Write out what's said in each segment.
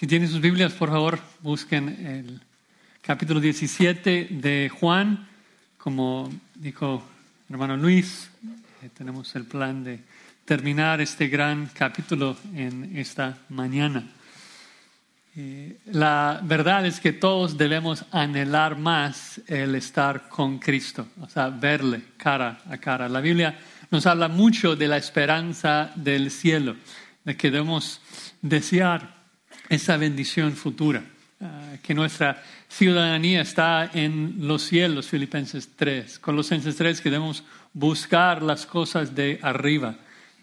Si tienen sus Biblias, por favor, busquen el capítulo 17 de Juan. Como dijo hermano Luis, eh, tenemos el plan de terminar este gran capítulo en esta mañana. Eh, la verdad es que todos debemos anhelar más el estar con Cristo, o sea, verle cara a cara. La Biblia nos habla mucho de la esperanza del cielo, de que debemos desear esa bendición futura, ah, que nuestra ciudadanía está en los cielos, Filipenses 3, Colosenses 3, que debemos buscar las cosas de arriba.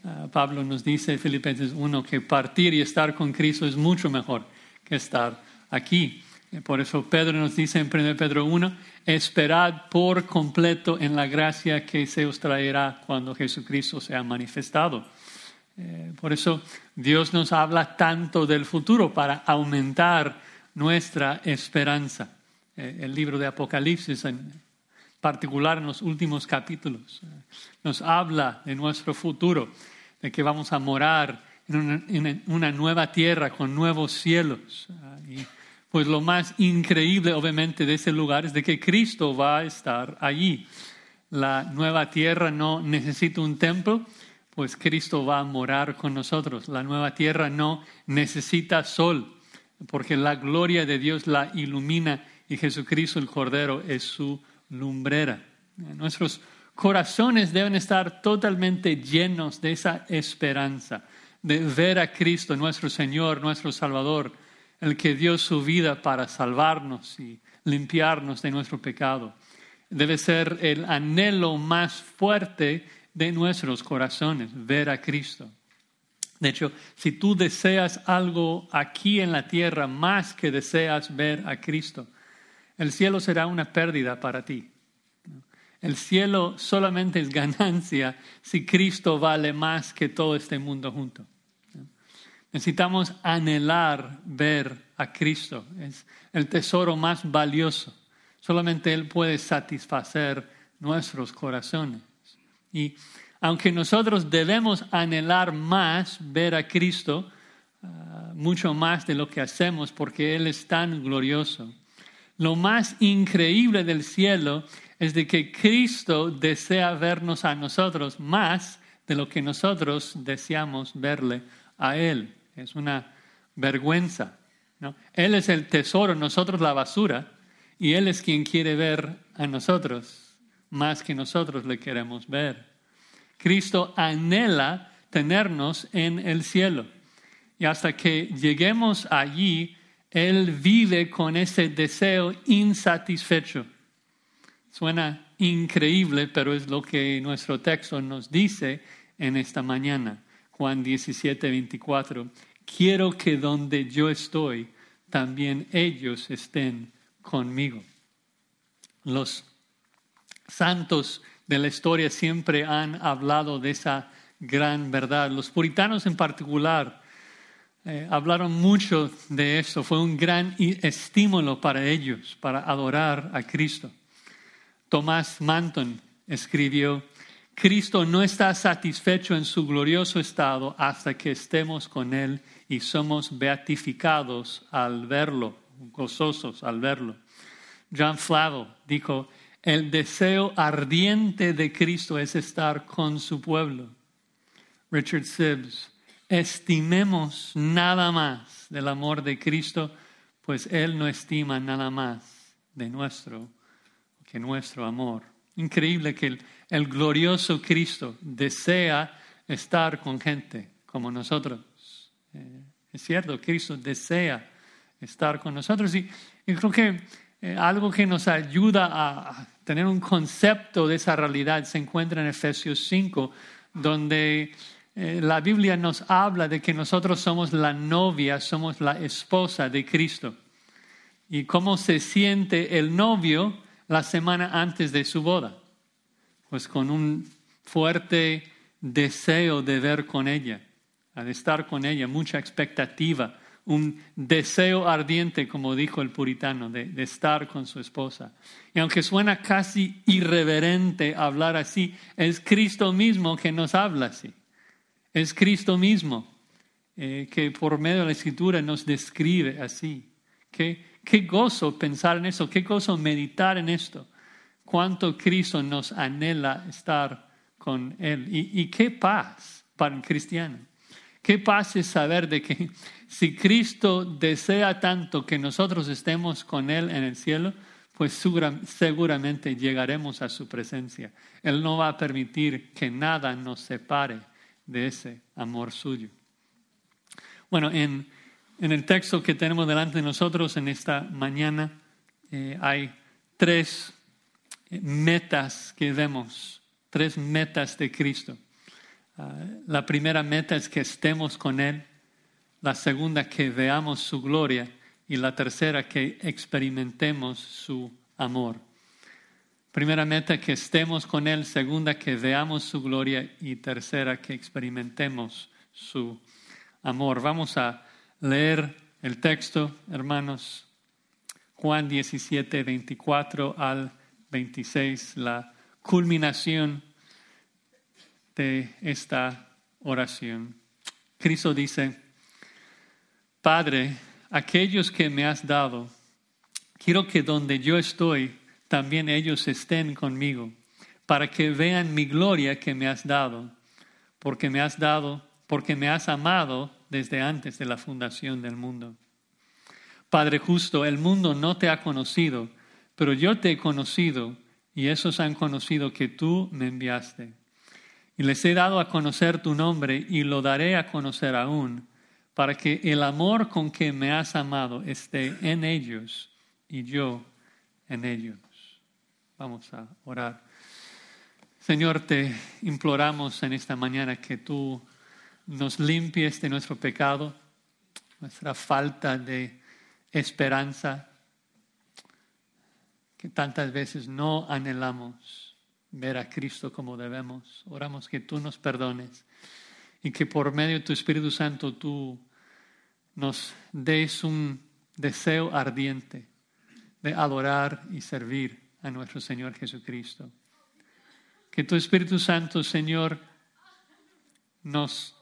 Ah, Pablo nos dice, Filipenses 1, que partir y estar con Cristo es mucho mejor que estar aquí. Por eso Pedro nos dice en 1 Pedro 1, esperad por completo en la gracia que se os traerá cuando Jesucristo sea manifestado. Eh, por eso Dios nos habla tanto del futuro para aumentar nuestra esperanza. Eh, el libro de Apocalipsis, en particular en los últimos capítulos, eh, nos habla de nuestro futuro, de que vamos a morar en una, nueva tierra con nuevos cielos. Y pues lo más increíble, obviamente, de ese lugar es de que Cristo va a estar allí. La nueva tierra no necesita un templo, pues Cristo va a morar con nosotros. La nueva tierra no necesita sol, porque la gloria de Dios la ilumina y Jesucristo el Cordero es su lumbrera. Nuestros corazones deben estar totalmente llenos de esa esperanza de ver a Cristo, nuestro Señor, nuestro Salvador, el que dio su vida para salvarnos y limpiarnos de nuestro pecado. Debe ser el anhelo más fuerte de nuestros corazones, ver a Cristo. De hecho, si tú deseas algo aquí en la tierra más que deseas ver a Cristo, el cielo será una pérdida para ti. El cielo solamente es ganancia si Cristo vale más que todo este mundo junto. Necesitamos anhelar ver a Cristo. Es el tesoro más valioso. Solamente Él puede satisfacer nuestros corazones. Y aunque nosotros debemos anhelar más ver a Cristo, ah, mucho más de lo que hacemos porque Él es tan glorioso, lo más increíble del cielo es de que Cristo desea vernos a nosotros más de lo que nosotros deseamos verle a Él. Es una vergüenza. ¿no? Él es el tesoro, nosotros la basura, y Él es quien quiere ver a nosotros más que nosotros le queremos ver. Cristo anhela tenernos en el cielo. Y hasta que lleguemos allí, Él vive con ese deseo insatisfecho. Suena increíble, pero es lo que nuestro texto nos dice en esta mañana. Juan 17, 24 quiero que donde yo estoy, también ellos estén conmigo. Los santos de la historia siempre han hablado de esa gran verdad. Los puritanos en particular eh, hablaron mucho de eso. Fue un gran estímulo para ellos, para adorar a Cristo. Tomás Manton escribió, Cristo no está satisfecho en su glorioso estado hasta que estemos con Él y somos beatificados al verlo, gozosos al verlo. John Flavel dijo, el deseo ardiente de Cristo es estar con su pueblo. Richard Sibbs, estimemos nada más del amor de Cristo, pues Él no estima nada más de nuestro que nuestro amor. Increíble que el, glorioso Cristo desea estar con gente como nosotros. Eh, es cierto, Cristo desea estar con nosotros y, creo que eh, algo que nos ayuda a, tener un concepto de esa realidad se encuentra en Efesios 5, donde eh, la Biblia nos habla de que nosotros somos la novia, somos la esposa de Cristo. Y cómo se siente el novio la semana antes de su boda. Pues con un fuerte deseo de ver con ella de estar con ella, mucha expectativa, un deseo ardiente, como dijo el puritano, de, estar con su esposa. Y aunque suena casi irreverente hablar así, es Cristo mismo que nos habla así. Es Cristo mismo eh, que por medio de la escritura nos describe así. Qué, qué gozo pensar en eso, qué gozo meditar en esto. Cuánto Cristo nos anhela estar con Él. Y, qué paz para el cristiano. Qué paz es saber de que si Cristo desea tanto que nosotros estemos con Él en el cielo, pues seguramente llegaremos a su presencia. Él no va a permitir que nada nos separe de ese amor suyo. Bueno, en, el texto que tenemos delante de nosotros en esta mañana eh, hay tres metas que vemos, tres metas de Cristo. Ah, la primera meta es que estemos con Él, la segunda que veamos su gloria y la tercera, que experimentemos su amor. Primera meta, que estemos con Él. Segunda, que veamos su gloria. Y tercera, que experimentemos su amor. Vamos a leer el texto, hermanos. Juan 17, 24 al 26, la culminación de esta oración. Cristo dice, Padre, aquellos que me has dado, quiero que donde yo estoy, también ellos estén conmigo, para que vean mi gloria que me has dado, porque me has dado, porque me has amado desde antes de la fundación del mundo. Padre justo, el mundo no te ha conocido, pero yo te he conocido y esos han conocido que tú me enviaste. Y les he dado a conocer tu nombre y lo daré a conocer aún para que el amor con que me has amado esté en ellos y yo en ellos. Vamos a orar. Señor, te imploramos en esta mañana que tú nos limpies de nuestro pecado, nuestra falta de esperanza, que tantas veces no anhelamos ver a Cristo como debemos. Oramos que tú nos perdones y que por medio de tu Espíritu Santo tú nos des un deseo ardiente de adorar y servir a nuestro Señor Jesucristo. Que tu Espíritu Santo, Señor, nos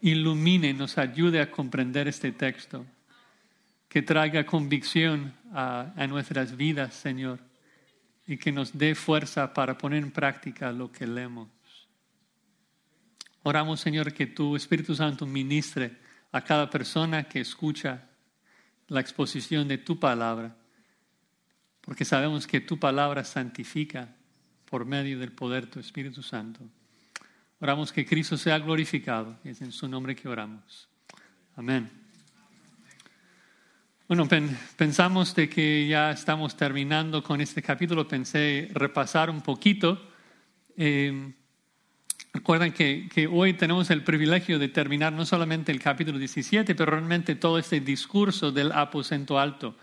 ilumine, nos ayude a comprender este texto, que traiga convicción a, a nuestras vidas, Señor, y que nos dé fuerza para poner en práctica lo que leemos. Oramos, Señor, que tu Espíritu Santo ministre a cada persona que escucha la exposición de tu palabra, porque sabemos que tu palabra santifica por medio del poder de tu Espíritu Santo. Oramos que Cristo sea glorificado, es en su nombre que oramos. Amén. Bueno, pensamos de que ya estamos terminando con este capítulo, pensé repasar un poquito. Eh, Recuerden que, que, hoy tenemos el privilegio de terminar no solamente el capítulo 17, pero realmente todo este discurso del aposento alto.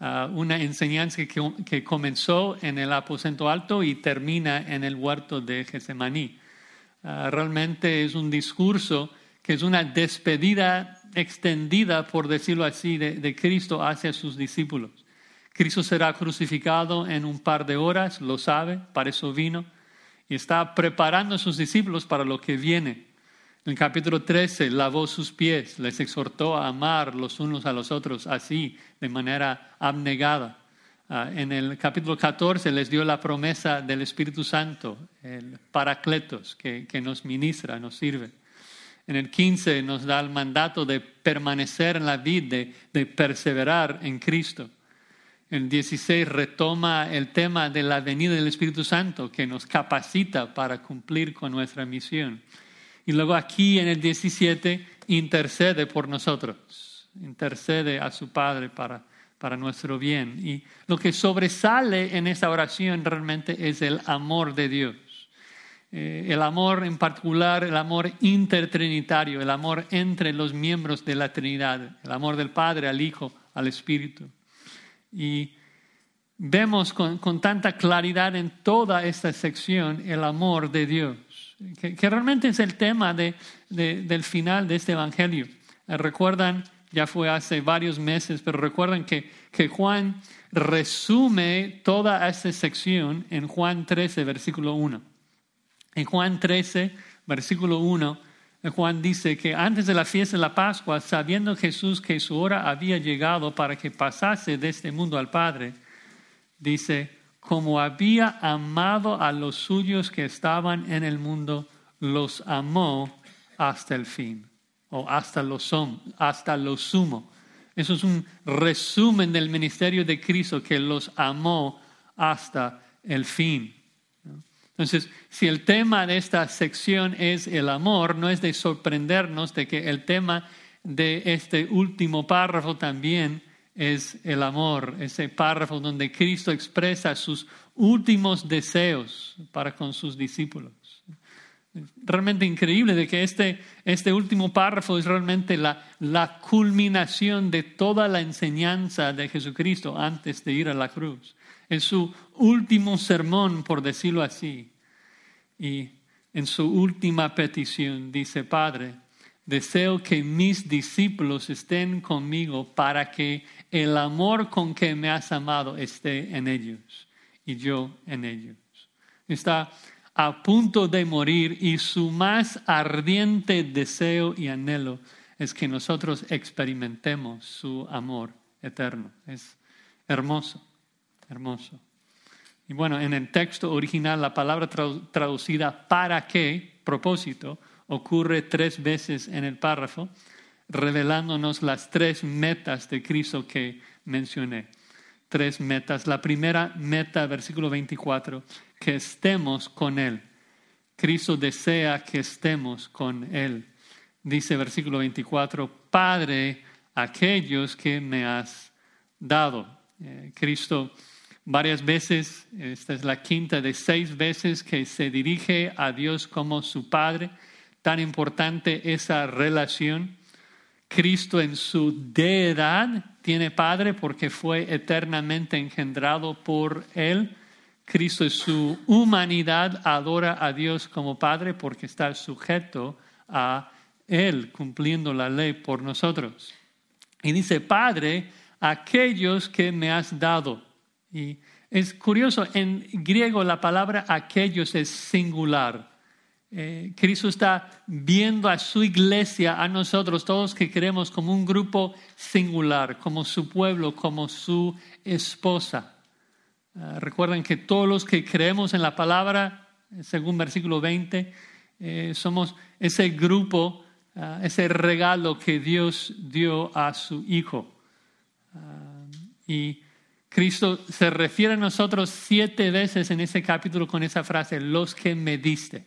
Uh, una enseñanza que, que, comenzó en el aposento alto y termina en el huerto de Getsemaní. Uh, realmente es un discurso que es una despedida extendida, por decirlo así, de, Cristo hacia sus discípulos. Cristo será crucificado en un par de horas, lo sabe, para eso vino y está preparando a sus discípulos para lo que viene. En el capítulo 13 lavó sus pies, les exhortó a amar los unos a los otros así, de manera abnegada. Ah, en el capítulo 14 les dio la promesa del Espíritu Santo, el Paracletos, que, nos ministra, nos sirve. En el 15 nos da el mandato de permanecer en la vida, de perseverar en Cristo. El 16 retoma el tema de la venida del Espíritu Santo que nos capacita para cumplir con nuestra misión. Y luego aquí en el 17 intercede por nosotros, intercede a su Padre para, para nuestro bien. Y lo que sobresale en esta oración realmente es el amor de Dios. Eh, el amor en particular, el amor intertrinitario, el amor entre los miembros de la Trinidad, el amor del Padre al Hijo, al Espíritu. Y vemos con, tanta claridad en toda esta sección el amor de Dios, que, realmente es el tema del final de este Evangelio. Eh, recuerdan, ya fue hace varios meses, pero recuerdan que, que Juan resume toda esta sección en Juan 13, versículo 1. En Juan 13, versículo 1, Juan dice que antes de la fiesta de la Pascua, sabiendo Jesús que su hora había llegado para que pasase de este mundo al Padre, dice, como había amado a los suyos que estaban en el mundo, los amó hasta el fin, o hasta lo, hasta lo sumo. Eso es un resumen del ministerio de Cristo que los amó hasta el fin. Entonces, si el tema de esta sección es el amor, no es de sorprendernos de que el tema de este último párrafo también es el amor, ese párrafo donde Cristo expresa sus últimos deseos para con sus discípulos. Realmente increíble de que este, este último párrafo es realmente la, la culminación de toda la enseñanza de Jesucristo antes de ir a la cruz. Es su último sermón, por decirlo así. Y en su última petición dice, Padre, deseo que mis discípulos estén conmigo para que el amor con que me has amado esté en ellos y yo en ellos. Está a punto de morir y su más ardiente deseo y anhelo es que nosotros experimentemos su amor eterno. Es hermoso hermoso. Y bueno, en el texto original la palabra traducida para qué, propósito, ocurre tres veces en el párrafo, revelándonos las tres metas de Cristo que mencioné. Tres metas. La primera meta, versículo 24, que estemos con Él. Cristo desea que estemos con Él. Dice versículo 24, Padre, aquellos que me has dado. Eh, Cristo varias veces, esta es la quinta de seis veces que se dirige a Dios como su Padre. Tan importante esa relación. Cristo en su deidad tiene Padre porque fue eternamente engendrado por Él. Cristo en su humanidad adora a Dios como Padre porque está sujeto a Él, cumpliendo la ley por nosotros. Y dice, Padre, aquellos que me has dado. Y es curioso, en griego la palabra aquellos es singular. Eh, Cristo está viendo a su iglesia, a nosotros, todos que queremos como un grupo singular, como su pueblo, como su esposa. Ah, recuerden que todos los que creemos en la palabra, según versículo 20, eh, somos ese grupo, ese regalo que Dios dio a su Hijo. Y Cristo se refiere a nosotros siete veces en ese capítulo con esa frase, los que me diste.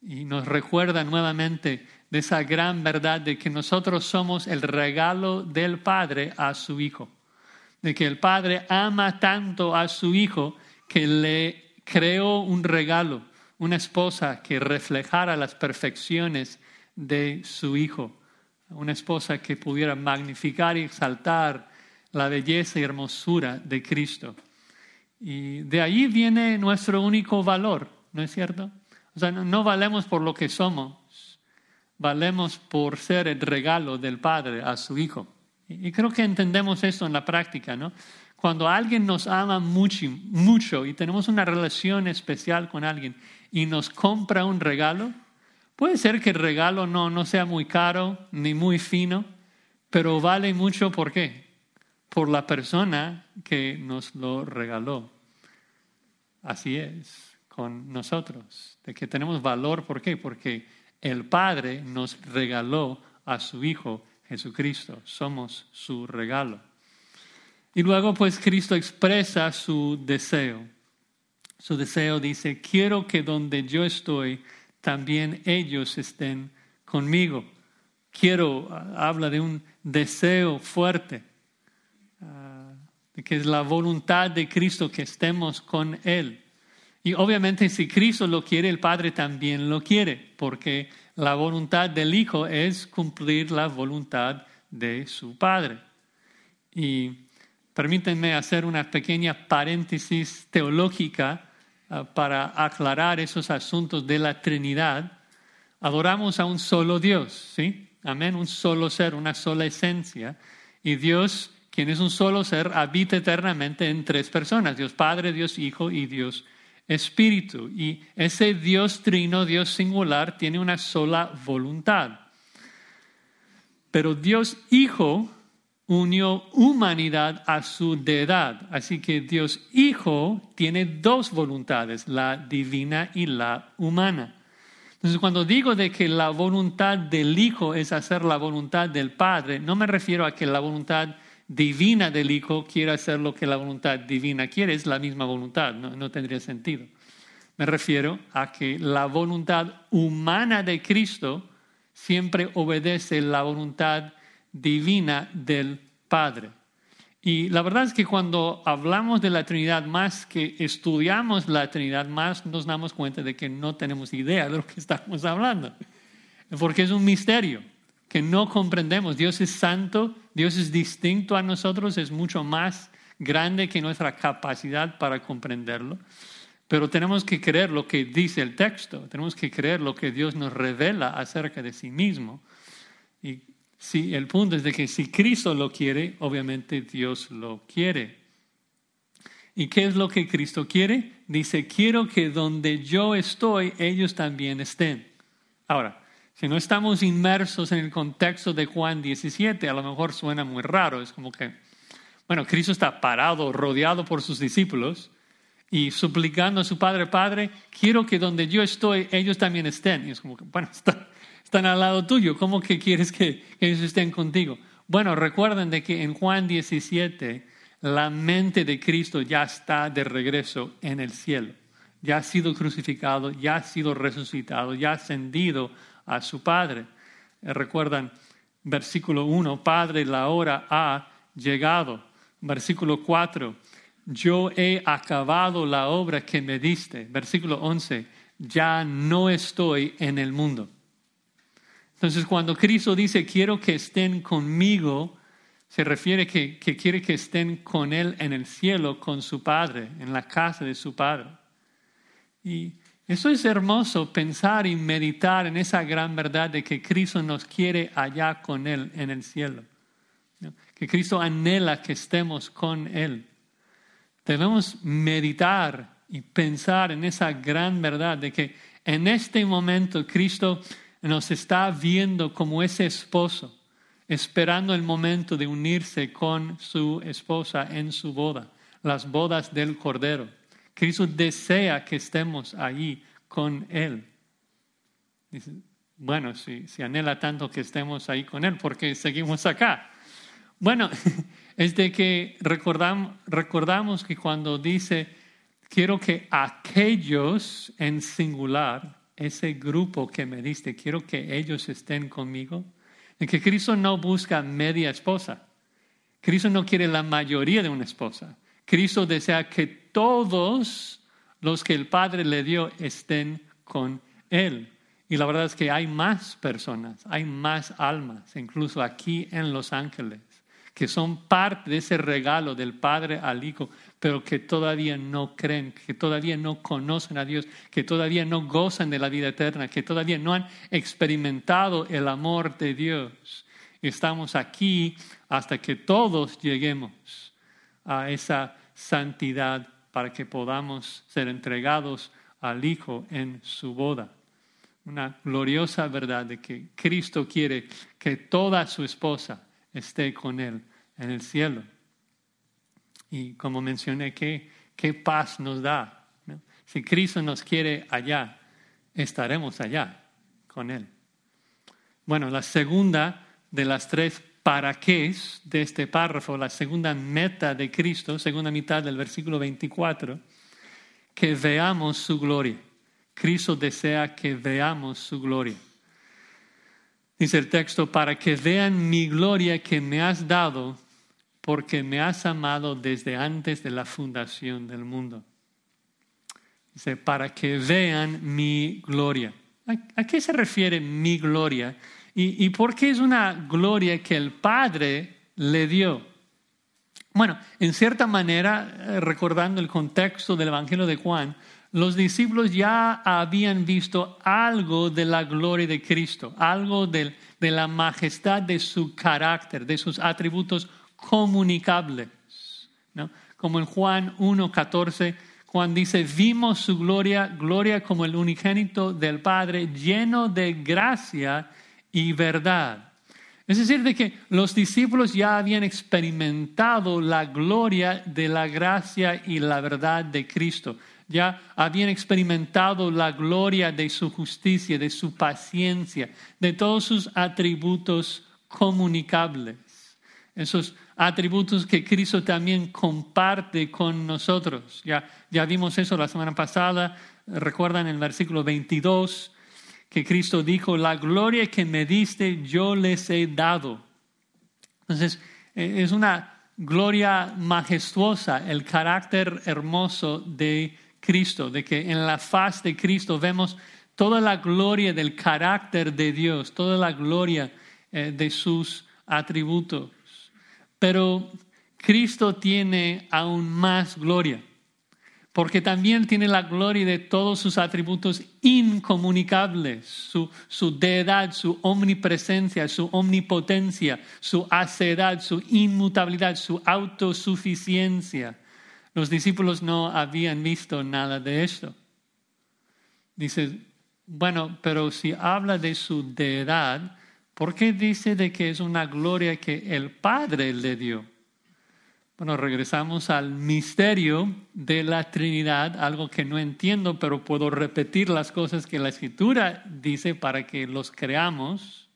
Y nos recuerda nuevamente de esa gran verdad de que nosotros somos el regalo del Padre a su Hijo. De que el Padre ama tanto a su Hijo que le creó un regalo, una esposa que reflejara las perfecciones de su Hijo. Una esposa que pudiera magnificar y exaltar la belleza y hermosura de Cristo. Y de ahí viene nuestro único valor, ¿no es cierto? O sea, no, valemos por lo que somos, valemos por ser el regalo del Padre a su Hijo. Y, creo que entendemos esto en la práctica, ¿no? Cuando alguien nos ama mucho, mucho y tenemos una relación especial con alguien y nos compra un regalo, puede ser que el regalo no, no sea muy caro ni muy fino, pero vale mucho, ¿por qué? Por la persona que nos lo regaló. Así es con nosotros, de que tenemos valor, ¿por qué? Porque el Padre nos regaló a su Hijo Jesucristo, somos su regalo. Y luego pues Cristo expresa su deseo. Su deseo dice, quiero que donde yo estoy, también ellos estén conmigo. Quiero, habla de un deseo fuerte que es la voluntad de Cristo que estemos con Él. Y obviamente si Cristo lo quiere, el Padre también lo quiere, porque la voluntad del Hijo es cumplir la voluntad de su Padre. Y permítanme hacer una pequeña paréntesis teológica ah, para aclarar esos asuntos de la Trinidad. Adoramos a un solo Dios, ¿sí? Amén, un solo ser, una sola esencia. Y Dios quien es un solo ser, habita eternamente en tres personas, Dios Padre, Dios Hijo y Dios espíritu. Y ese Dios trino, Dios singular, tiene una sola voluntad. Pero Dios Hijo unió humanidad a su deidad. Así que Dios Hijo tiene dos voluntades, la divina y la humana. Entonces, cuando digo de que la voluntad del Hijo es hacer la voluntad del Padre, no me refiero a que la voluntad divina del Hijo quiera hacer lo que la voluntad divina quiere, es la misma voluntad, no, no tendría sentido. Me refiero a que la voluntad humana de Cristo siempre obedece la voluntad divina del Padre. Y la verdad es que cuando hablamos de la Trinidad, más que estudiamos la Trinidad, más nos damos cuenta de que no tenemos idea de lo que estamos hablando. Porque es un misterio que no comprendemos. Dios es santo, Dios es distinto a nosotros, es mucho más grande que nuestra capacidad para comprenderlo. Pero tenemos que creer lo que dice el texto, tenemos que creer lo que Dios nos revela acerca de sí mismo. Y si, el punto es de que si Cristo lo quiere, obviamente Dios lo quiere. ¿Y qué es lo que Cristo quiere? Dice, quiero que donde yo estoy, ellos también estén. Ahora, si no estamos inmersos en el contexto de Juan 17, a lo mejor suena muy raro. Es como que, bueno, Cristo está parado, rodeado por sus discípulos y suplicando a su Padre, Padre, quiero que donde yo estoy, ellos también estén. Y es como que, bueno, están al lado tuyo, ¿cómo que quieres que, ellos estén contigo? Bueno, recuerden de que en Juan 17 la mente de Cristo ya está de regreso en el cielo. Ya ha sido crucificado, ya ha sido resucitado, ya ha ascendido a su Padre. Recuerdan, versículo 1, Padre, la hora ha llegado. Versículo 4, yo he acabado la obra que me diste. Versículo 11, ya no estoy en el mundo. Entonces, cuando Cristo dice, quiero que estén conmigo, se refiere que, que quiere que estén con Él en el cielo, con su Padre, en la casa de su Padre. Y eso es hermoso, pensar y meditar en esa gran verdad de que Cristo nos quiere allá con Él en el cielo. Que Cristo anhela que estemos con Él. Debemos meditar y pensar en esa gran verdad de que en este momento Cristo nos está viendo como ese esposo, esperando el momento de unirse con su esposa en su boda, las bodas del Cordero. Cristo desea que estemos allí con Él. bueno, si, si anhela tanto que estemos ahí con Él, ¿por qué seguimos acá? Bueno, es de que recordamos que cuando dice, quiero que aquellos en singular, ese grupo que me diste, quiero que ellos estén conmigo, en que Cristo no busca media esposa. Cristo no quiere la mayoría de una esposa. Cristo desea que todos los que el Padre le dio estén con Él. Y la verdad es que hay más personas, hay más almas, incluso aquí en Los Ángeles, que son parte de ese regalo del Padre al Hijo, pero que todavía no creen, que todavía no conocen a Dios, que todavía no gozan de la vida eterna, que todavía no han experimentado el amor de Dios. Estamos aquí hasta que todos lleguemos a esa santidad para que podamos ser entregados al Hijo en su boda. Una gloriosa verdad de que Cristo quiere que toda su esposa esté con Él en el cielo. Y como mencioné, qué, qué paz nos da. Si Cristo nos quiere allá, estaremos allá con Él. Bueno, la segunda de las tres para qué de este párrafo, la segunda meta de Cristo, segunda mitad del versículo 24, que veamos su gloria. Cristo desea que veamos su gloria. Dice el texto, para que vean mi gloria que me has dado, porque me has amado desde antes de la fundación del mundo. Dice, para que vean mi gloria. ¿A, qué se refiere mi gloria? ¿Y, ¿Y por qué es una gloria que el Padre le dio? Bueno, en cierta manera, eh, recordando el contexto del Evangelio de Juan, los discípulos ya habían visto algo de la gloria de Cristo, algo de, la majestad de su carácter, de sus atributos comunicables. Como en Juan 1.14, Juan dice, vimos su gloria, gloria como el unigénito del Padre, lleno de gracia y verdad. Es decir, de que los discípulos ya habían experimentado la gloria de la gracia y la verdad de Cristo. Ya habían experimentado la gloria de su justicia, de su paciencia, de todos sus atributos comunicables. Esos atributos que Cristo también comparte con nosotros. Ya, ya vimos eso la semana pasada. Recuerdan el versículo 22 que Cristo dijo, la gloria que me diste yo les he dado. Entonces, eh, es una gloria majestuosa, el carácter hermoso de Cristo, de que en la faz de Cristo vemos toda la gloria del carácter de Dios, toda la gloria eh, de sus atributos. Pero Cristo tiene aún más gloria porque también tiene la gloria de todos sus atributos incomunicables, su, su, deidad, su omnipresencia, su omnipotencia, su acedad, su inmutabilidad, su autosuficiencia. Los discípulos no habían visto nada de esto. Dice, bueno, pero si habla de su deidad, ¿por qué dice de que es una gloria que el Padre le dio? Bueno, regresamos al misterio de la Trinidad, algo que no entiendo, pero puedo repetir las cosas que la Escritura dice para que los creamos.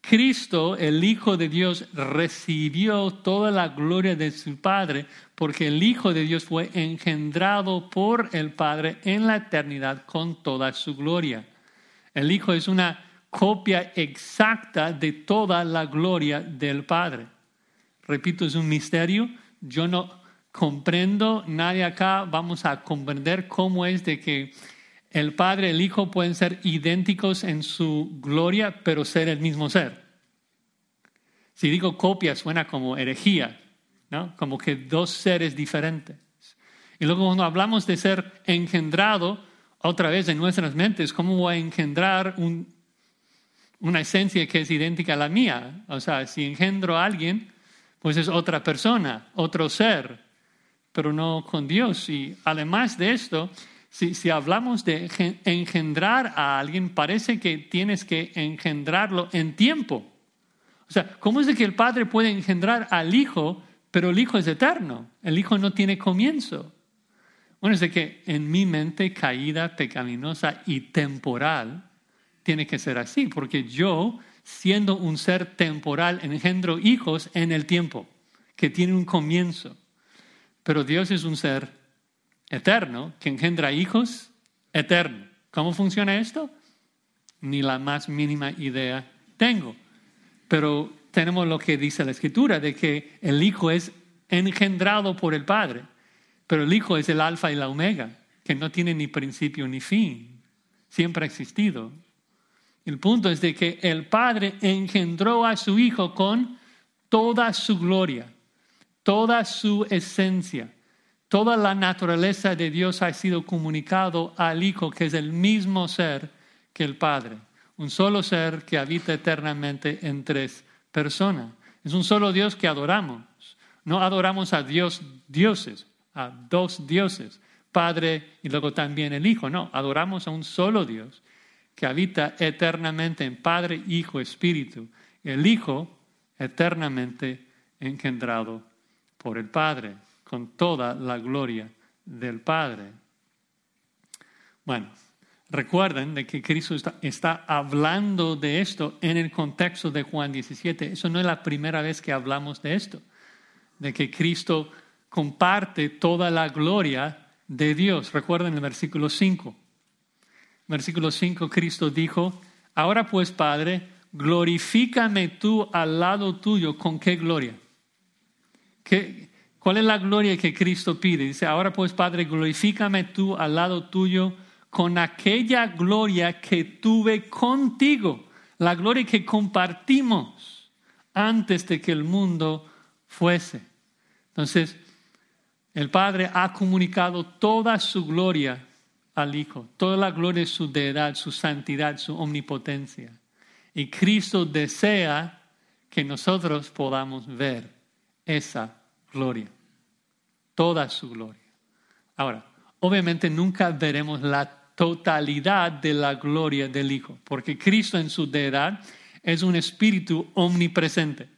Cristo, el Hijo de Dios, recibió toda la gloria de su Padre porque el Hijo de Dios fue engendrado por el Padre en la eternidad con toda su gloria. El Hijo es una copia exacta de toda la gloria del Padre. Repito, es un misterio. Yo no comprendo, nadie acá vamos a comprender cómo es de que el Padre y el Hijo pueden ser idénticos en su gloria, pero ser el mismo ser. Si digo copia, suena como herejía, ¿no? Como que dos seres diferentes. Y luego cuando hablamos de ser engendrado, otra vez en nuestras mentes, ¿cómo voy a engendrar una esencia que es idéntica a la mía? O sea, si engendro a alguien, pues es otra persona, otro ser, pero no con Dios. Y además de esto, si, hablamos de engendrar a alguien, parece que tienes que engendrarlo en tiempo. O sea, ¿cómo es de que el Padre puede engendrar al Hijo, pero el Hijo es eterno? El Hijo no tiene comienzo. Bueno, es de que en mi mente caída, pecaminosa y temporal, tiene que ser así, porque yo siendo un ser temporal, engendro hijos en el tiempo, que tiene un comienzo. Pero Dios es un ser eterno, que engendra hijos eterno. ¿Cómo funciona esto? Ni la más mínima idea tengo. Pero tenemos lo que dice la Escritura, de que el Hijo es engendrado por el Padre, pero el Hijo es el alfa y la omega, que no tiene ni principio ni fin, siempre ha existido. El punto es de que el Padre engendró a su Hijo con toda su gloria, toda su esencia, toda la naturaleza de Dios ha sido comunicado al Hijo, que es el mismo ser que el Padre, un solo ser que habita eternamente en tres personas. Es un solo Dios que adoramos. No adoramos a Dios dioses, a dos dioses, Padre y luego también el Hijo. No, adoramos a un solo Dios que habita eternamente en Padre, Hijo, Espíritu. El Hijo eternamente engendrado por el Padre, con toda la gloria del Padre. Bueno, recuerden de que Cristo está, está, hablando de esto en el contexto de Juan 17. Eso no es la primera vez que hablamos de esto, de que Cristo comparte toda la gloria de Dios. Recuerden el versículo 5. Versículo 5, Cristo dijo, ahora pues Padre, glorifícame tú al lado tuyo. ¿Con qué gloria? ¿Qué, ¿Cuál es la gloria que Cristo pide? Dice, ahora pues Padre, glorifícame tú al lado tuyo con aquella gloria que tuve contigo, la gloria que compartimos antes de que el mundo fuese. Entonces, el Padre ha comunicado toda su gloria al Hijo. Toda la gloria es su deidad, su santidad, su omnipotencia. Y Cristo desea que nosotros podamos ver esa gloria, toda su gloria. Ahora, obviamente nunca veremos la totalidad de la gloria del Hijo, porque Cristo en su deidad es un espíritu omnipresente.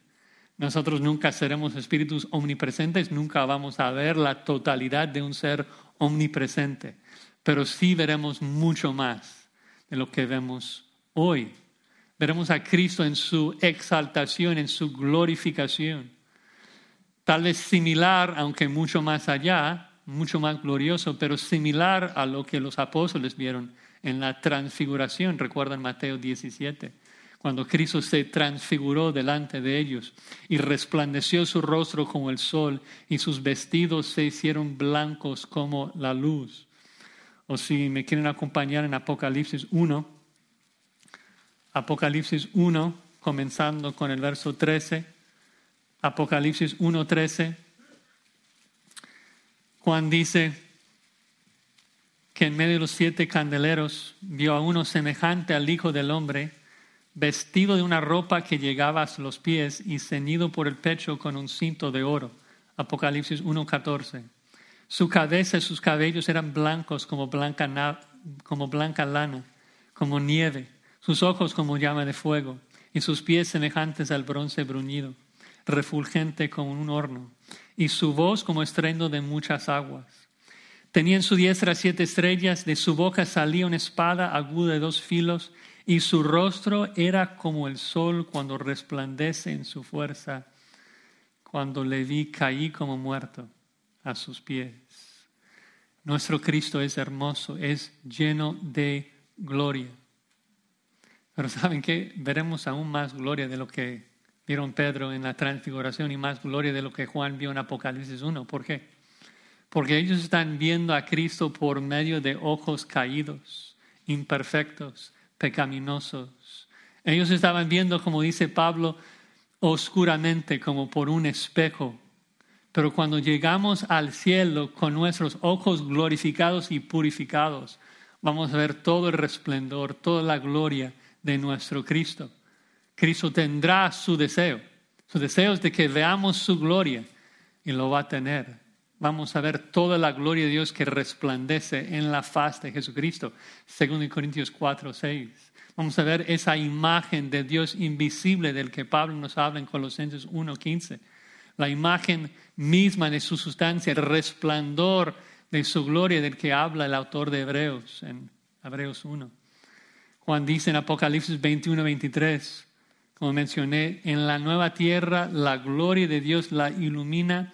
Nosotros nunca seremos espíritus omnipresentes, nunca vamos a ver la totalidad de un ser omnipresente, pero sí veremos mucho más de lo que vemos hoy. Veremos a Cristo en su exaltación, en su glorificación. Tal vez similar, aunque mucho más allá, mucho más glorioso, pero similar a lo que los apóstoles vieron en la transfiguración. Recuerdan Mateo 17 cuando Cristo se transfiguró delante de ellos y resplandeció su rostro como el sol y sus vestidos se hicieron blancos como la luz. O si me quieren acompañar en Apocalipsis 1, Apocalipsis 1, comenzando con el verso 13, Apocalipsis 1, 13, Juan dice que en medio de los siete candeleros vio a uno semejante al Hijo del Hombre, vestido de una ropa que llegaba a los pies y ceñido por el pecho con un cinto de oro. Apocalipsis 1.14. Su cabeza y sus cabellos eran blancos como blanca, como blanca lana, como nieve, sus ojos como llama de fuego, y sus pies semejantes al bronce bruñido, refulgente como un horno, y su voz como estrendo de muchas aguas. Tenía en su diestra siete estrellas, de su boca salía una espada aguda de dos filos, y su rostro era como el sol cuando resplandece en su fuerza. Cuando le vi caí como muerto a sus pies. Nuestro Cristo es hermoso, es lleno de gloria. Pero ¿saben qué? Veremos aún más gloria de lo que vieron Pedro en la transfiguración y más gloria de lo que Juan vio en Apocalipsis 1. ¿Por qué? Porque ellos están viendo a Cristo por medio de ojos caídos, imperfectos, pecaminosos. Ellos estaban viendo, como dice Pablo, oscuramente, como por un espejo. Pero cuando llegamos al cielo con nuestros ojos glorificados y purificados, vamos a ver todo el resplendor, toda la gloria de nuestro Cristo. Cristo tendrá su deseo. Su deseo es de que veamos su gloria y lo va a tener. Vamos a ver toda la gloria de Dios que resplandece en la faz de Jesucristo. Segundo Corintios 4, 6. Vamos a ver esa imagen de Dios invisible del que Pablo nos habla en Colosenses 1, 15. La imagen misma de su sustancia, el resplandor de su gloria del que habla el autor de Hebreos en Hebreos 1. Juan dice en Apocalipsis 21, 23, como mencioné, en la nueva tierra la gloria de Dios la ilumina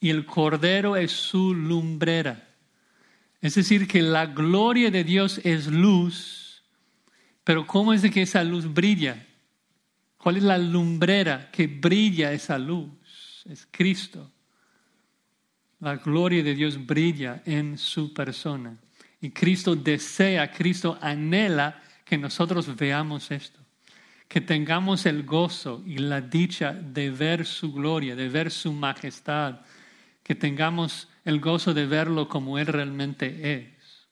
y el cordero es su lumbrera. Es decir, que la gloria de Dios es luz, pero ¿cómo es que esa luz brilla? ¿Cuál es la lumbrera que brilla esa luz? Es Cristo. La gloria de Dios brilla en su persona. Y Cristo desea, Cristo anhela que nosotros veamos esto. Que tengamos el gozo y la dicha de ver su gloria, de ver su majestad, que tengamos el gozo de verlo como Él realmente es.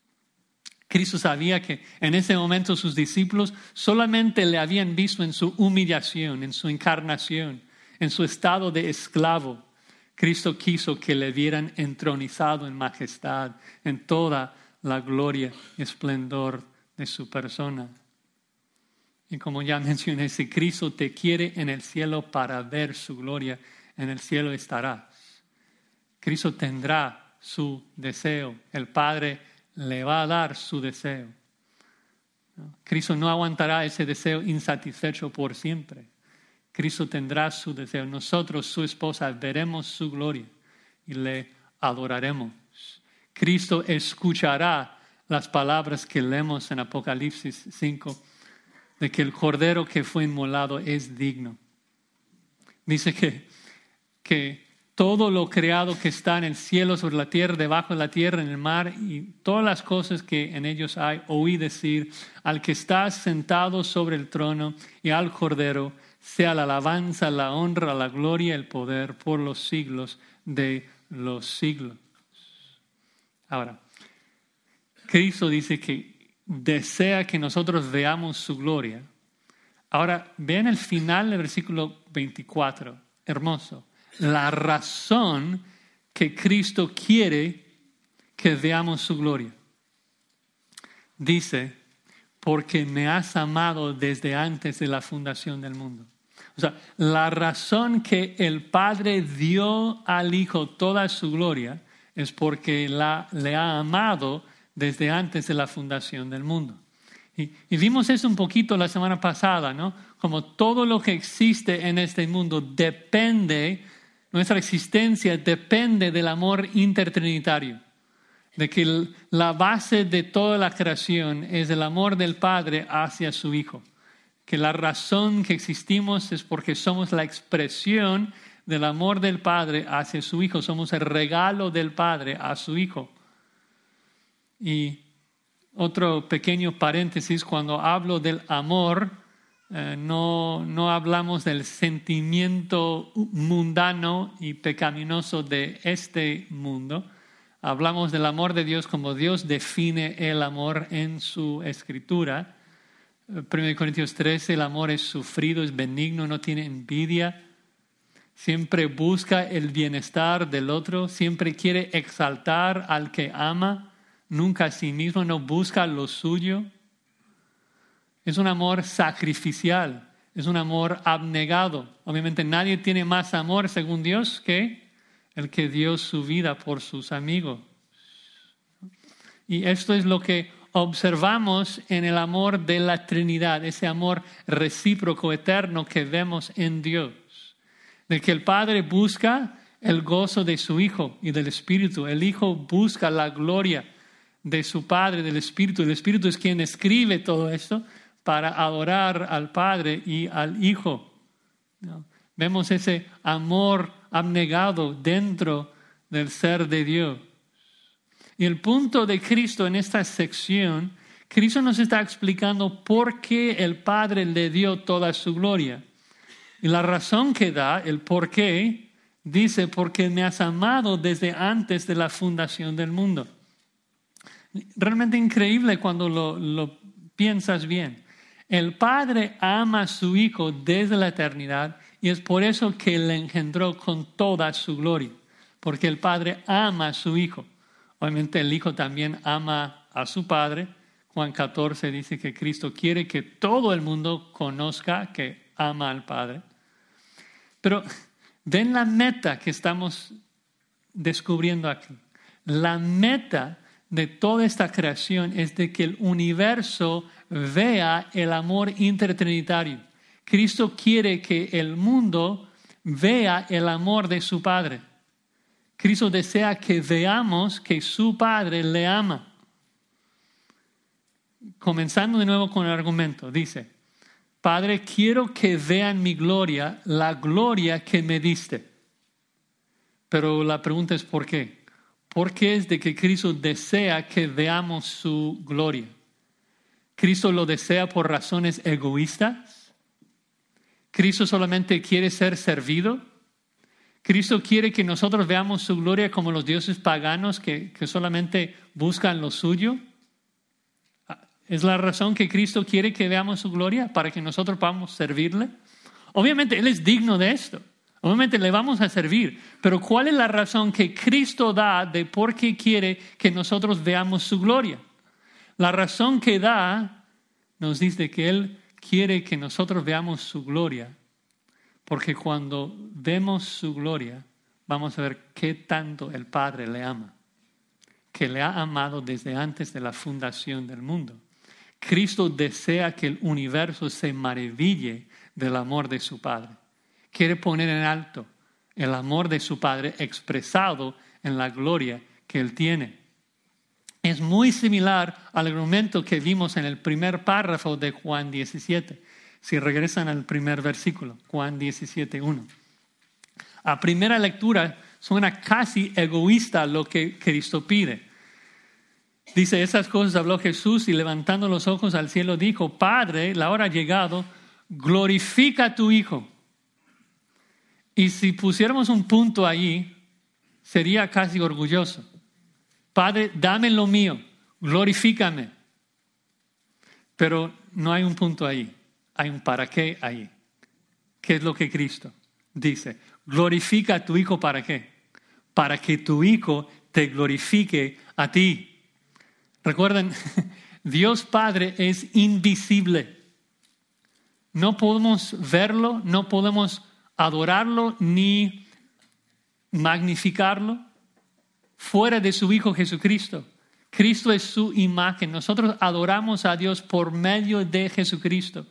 Cristo sabía que en ese momento sus discípulos solamente le habían visto en su humillación, en su encarnación, en su estado de esclavo. Cristo quiso que le vieran entronizado en majestad, en toda la gloria y esplendor de su persona. Y como ya mencioné, si Cristo te quiere en el cielo para ver su gloria, en el cielo estará. Cristo tendrá su deseo. El Padre le va a dar su deseo. Cristo no aguantará ese deseo insatisfecho por siempre. Cristo tendrá su deseo. Nosotros, su esposa, veremos su gloria y le adoraremos. Cristo escuchará las palabras que leemos en Apocalipsis 5 de que el cordero que fue inmolado es digno. Dice que, que todo lo creado que está en el cielo, sobre la tierra, debajo de la tierra, en el mar y todas las cosas que en ellos hay, oí decir, al que está sentado sobre el trono y al Cordero, sea la alabanza, la honra, la gloria, el poder por los siglos de los siglos. Ahora, Cristo dice que desea que nosotros veamos su gloria. Ahora, vean el final del versículo 24, hermoso la razón que Cristo quiere que veamos su gloria? Dice, porque me has amado desde antes de la fundación del mundo. O sea, la razón que el Padre dio al Hijo toda su gloria es porque la, le ha amado desde antes de la fundación del mundo. Y, y, vimos eso un poquito la semana pasada, ¿no? Como todo lo que existe en este mundo depende, nuestra existencia depende del amor intertrinitario de que la base de toda la creación es el amor del Padre hacia su Hijo, que la razón que existimos es porque somos la expresión del amor del Padre hacia su Hijo, somos el regalo del Padre a su Hijo. Y otro pequeño paréntesis, cuando hablo del amor, eh, no, no hablamos del sentimiento mundano y pecaminoso de este mundo, hablamos del amor de Dios como Dios define el amor en su escritura. 1 Corintios 13, el amor es sufrido, es benigno, no tiene envidia, siempre busca el bienestar del otro, siempre quiere exaltar al que ama, nunca a sí mismo, no busca lo suyo. Es un amor sacrificial, es un amor abnegado. Obviamente nadie tiene más amor según Dios que el que dio su vida por sus amigos. Y esto es lo que observamos en el amor de la Trinidad, ese amor recíproco, eterno que vemos en Dios, de que el Padre busca el gozo de su Hijo y del Espíritu, el Hijo busca la gloria de su Padre, del Espíritu, el Espíritu es quien escribe todo esto para adorar al Padre y al Hijo. Vemos ese amor abnegado dentro del ser de Dios. Y el punto de Cristo en esta sección, Cristo nos está explicando por qué el Padre le dio toda su gloria. Y la razón que da, el por qué, dice, porque me has amado desde antes de la fundación del mundo. Realmente increíble cuando lo, lo piensas bien. El Padre ama a su Hijo desde la eternidad y es por eso que le engendró con toda su gloria, porque el Padre ama a su Hijo. Obviamente el Hijo también ama a su Padre. Juan 14 dice que Cristo quiere que todo el mundo conozca que ama al Padre. Pero ven la meta que estamos descubriendo aquí. La meta de toda esta creación es de que el universo vea el amor intertrinitario Cristo quiere que el mundo vea el amor de su Padre. Cristo desea que veamos que su Padre le ama. Comenzando de nuevo con el argumento, dice, Padre, quiero que vean mi gloria, la gloria que me diste. Pero la pregunta es ¿por qué? ¿Por qué es de que Cristo desea que veamos su gloria? ¿Cristo lo desea por razones egoístas? ¿Cristo solamente quiere ser servido? ¿Cristo quiere que nosotros veamos su gloria como los dioses paganos que, solamente buscan lo suyo? ¿Es la razón que Cristo quiere que veamos su gloria para que nosotros podamos servirle? Obviamente Él es digno de esto. Obviamente le vamos a servir. Pero ¿cuál es la razón que Cristo da de por qué quiere que nosotros veamos su gloria? La razón que da nos dice que Él quiere que nosotros veamos su gloria, porque cuando vemos su gloria, vamos a ver qué tanto el Padre le ama, que le ha amado desde antes de la fundación del mundo. Cristo desea que el universo se maraville del amor de su Padre. Quiere poner en alto el amor de su Padre expresado en la gloria que Él tiene es muy similar al argumento que vimos en el primer párrafo de Juan 17. Si regresan al primer versículo, Juan 17, 1. A primera lectura suena casi egoísta lo que Cristo pide. Dice, esas cosas habló Jesús y levantando los ojos al cielo dijo, Padre, la hora ha llegado, glorifica a tu Hijo. Y si pusiéramos un punto ahí, sería casi orgulloso. Padre, dame lo mío, glorifícame. Pero no hay un punto ahí, hay un para qué ahí. ¿Qué es lo que Cristo dice? Glorifica a tu Hijo para qué? para que tu Hijo te glorifique a ti. Recuerden, Dios Padre es invisible. No podemos verlo, no podemos adorarlo ni magnificarlo fuera de su Hijo Jesucristo. Cristo es su imagen. Nosotros adoramos a Dios por medio de Jesucristo.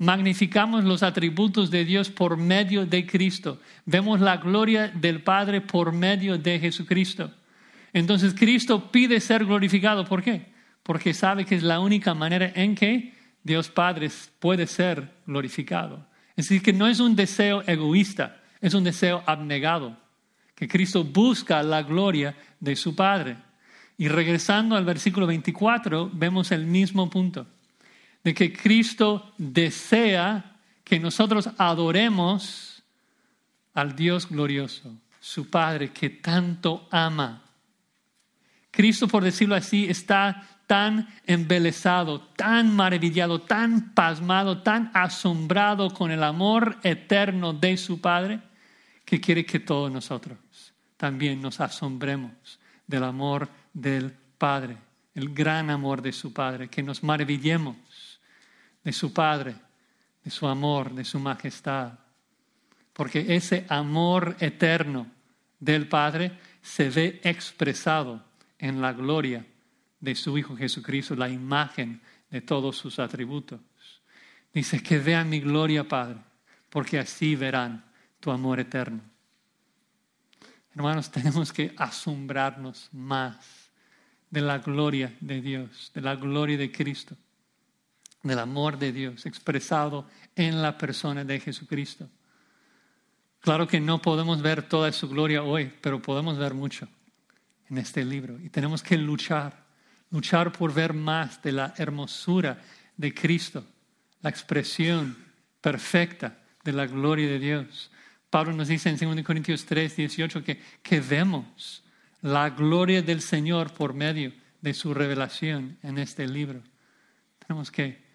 Magnificamos los atributos de Dios por medio de Cristo. Vemos la gloria del Padre por medio de Jesucristo. Entonces Cristo pide ser glorificado. ¿Por qué? Porque sabe que es la única manera en que Dios Padre puede ser glorificado. Es decir, que no es un deseo egoísta, es un deseo abnegado, que Cristo busca la gloria de su Padre. Y regresando al versículo 24, vemos el mismo punto, de que Cristo desea que nosotros adoremos al Dios glorioso, su Padre que tanto ama. Cristo, por decirlo así, está tan embelesado, tan maravillado, tan pasmado, tan asombrado con el amor eterno de su Padre, que quiere que todos nosotros también nos asombremos del amor del Padre, el gran amor de su Padre, que nos maravillemos de su Padre, de su amor, de su majestad. Porque ese amor eterno del Padre se ve expresado en la gloria de su Hijo Jesucristo, la imagen de todos sus atributos. Dice que vean mi gloria, Padre, porque así verán tu amor eterno. Hermanos, tenemos que asombrarnos más de la gloria de Dios, de la gloria de Cristo, del amor de Dios expresado en la persona de Jesucristo. Claro que no podemos ver toda su gloria hoy, pero podemos ver mucho en este libro y tenemos que luchar luchar por ver más de la hermosura de Cristo, la expresión perfecta de la gloria de Dios. Pablo nos dice en 2 Corintios 3, 18 que, que vemos la gloria del Señor por medio de su revelación en este libro. Tenemos que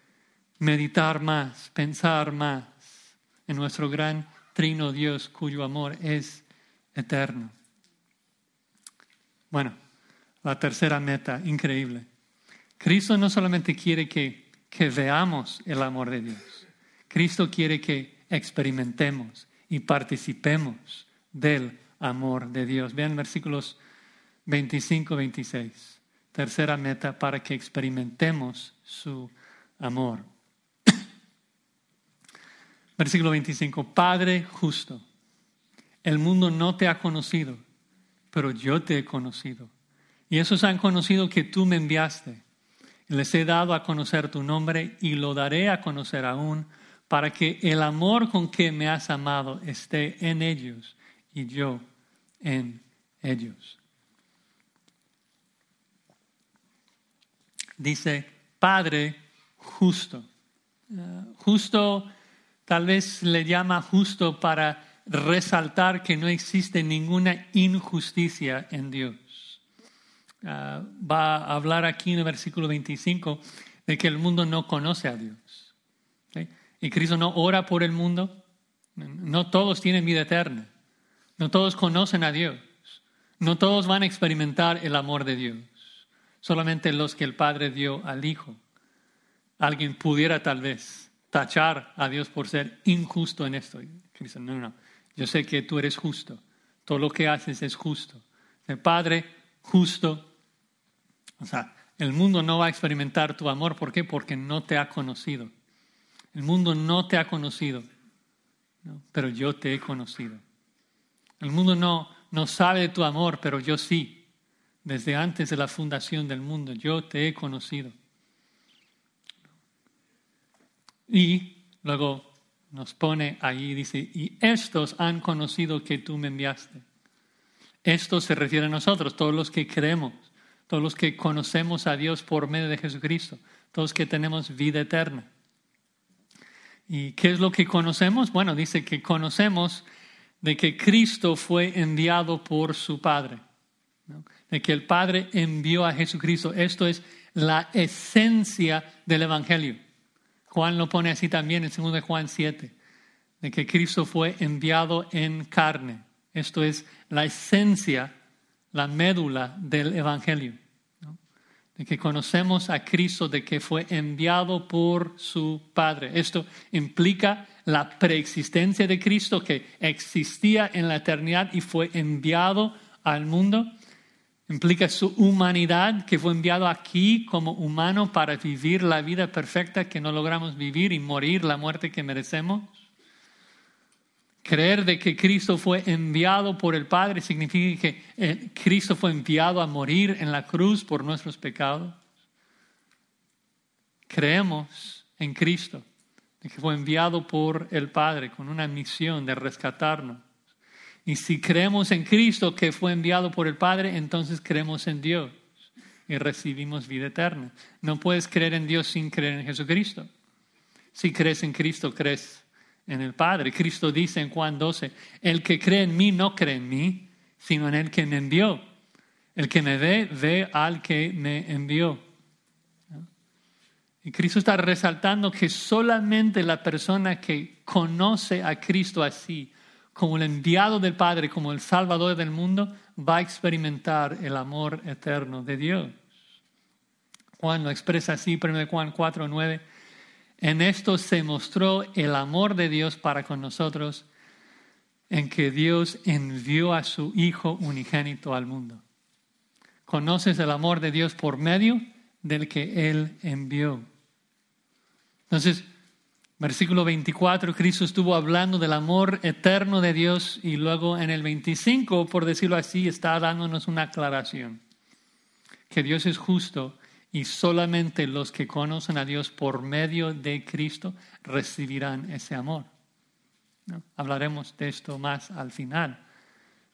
meditar más, pensar más en nuestro gran trino Dios cuyo amor es eterno. Bueno, la tercera meta, increíble. Cristo no solamente quiere que, que veamos el amor de Dios, Cristo quiere que experimentemos y participemos del amor de Dios. Vean versículos 25, 26. Tercera meta para que experimentemos su amor. Versículo 25. Padre justo, el mundo no te ha conocido, pero yo te he conocido. Y esos han conocido que tú me enviaste. Les he dado a conocer tu nombre y lo daré a conocer aún para que el amor con que me has amado esté en ellos y yo en ellos. Dice, Padre justo. Eh, justo tal vez le llama justo para resaltar que no existe ninguna injusticia en Dios. Ah, va a hablar aquí en el versículo 25 de que el mundo no conoce a Dios. Y Cristo no ora por el mundo. No todos tienen vida eterna. No todos conocen a Dios. No todos van a experimentar el amor de Dios. Solamente los que el Padre dio al Hijo. Alguien pudiera tal vez tachar a Dios por ser injusto en esto. Cristo, no, no. Yo sé que tú eres justo. Todo lo que haces es justo. El Padre justo o sea, el mundo no va a experimentar tu amor. ¿Por qué? Porque no te ha conocido. El mundo no te ha conocido, pero yo te he conocido. El mundo no, no sabe de tu amor, pero yo sí. Desde antes de la fundación del mundo, yo te he conocido. Y luego nos pone ahí, dice, y estos han conocido que tú me enviaste. Esto se refiere a nosotros, todos los que creemos todos los que conocemos a Dios por medio de Jesucristo, todos que tenemos vida eterna. ¿Y qué es lo que conocemos? Bueno, dice que conocemos de que Cristo fue enviado por su Padre, de que el Padre envió a Jesucristo. Esto es la esencia del Evangelio. Juan lo pone así también en 2 Juan 7, de que Cristo fue enviado en carne, Esto es la esencia, la médula del Evangelio. De que conocemos a Cristo, de que fue enviado por su Padre. Esto implica la preexistencia de Cristo que existía en la eternidad y fue enviado al mundo. Implica su humanidad que fue enviado aquí como humano para vivir la vida perfecta que no logramos vivir y morir la muerte que merecemos. Creer de que Cristo fue enviado por el Padre significa que eh, Cristo fue enviado a morir en la cruz por nuestros pecados. Creemos en Cristo, de que fue enviado por el Padre con una misión de rescatarnos. Y si creemos en Cristo que fue enviado por el Padre, entonces creemos en Dios y recibimos vida eterna. No puedes creer en Dios sin creer en Jesucristo. Si crees en Cristo, crees en el Padre. Cristo dice en Juan 12, el que cree en mí no cree en mí, sino en el que me envió. El que me ve, ve al que me envió. Y Cristo está resaltando que solamente la persona que conoce a Cristo así, como el enviado del Padre, como el Salvador del mundo, va a experimentar el amor eterno de Dios. Juan lo expresa así, 1 Juan 4, 9. En esto se mostró el amor de Dios para con nosotros, en que Dios envió a su Hijo unigénito al mundo. Conoces el amor de Dios por medio del que Él envió. Entonces, versículo 24, Cristo estuvo hablando del amor eterno de Dios y luego en el 25, por decirlo así, está dándonos una aclaración, que Dios es justo y solamente los que conocen a Dios por medio de Cristo recibirán ese amor. Hablaremos de esto más al final.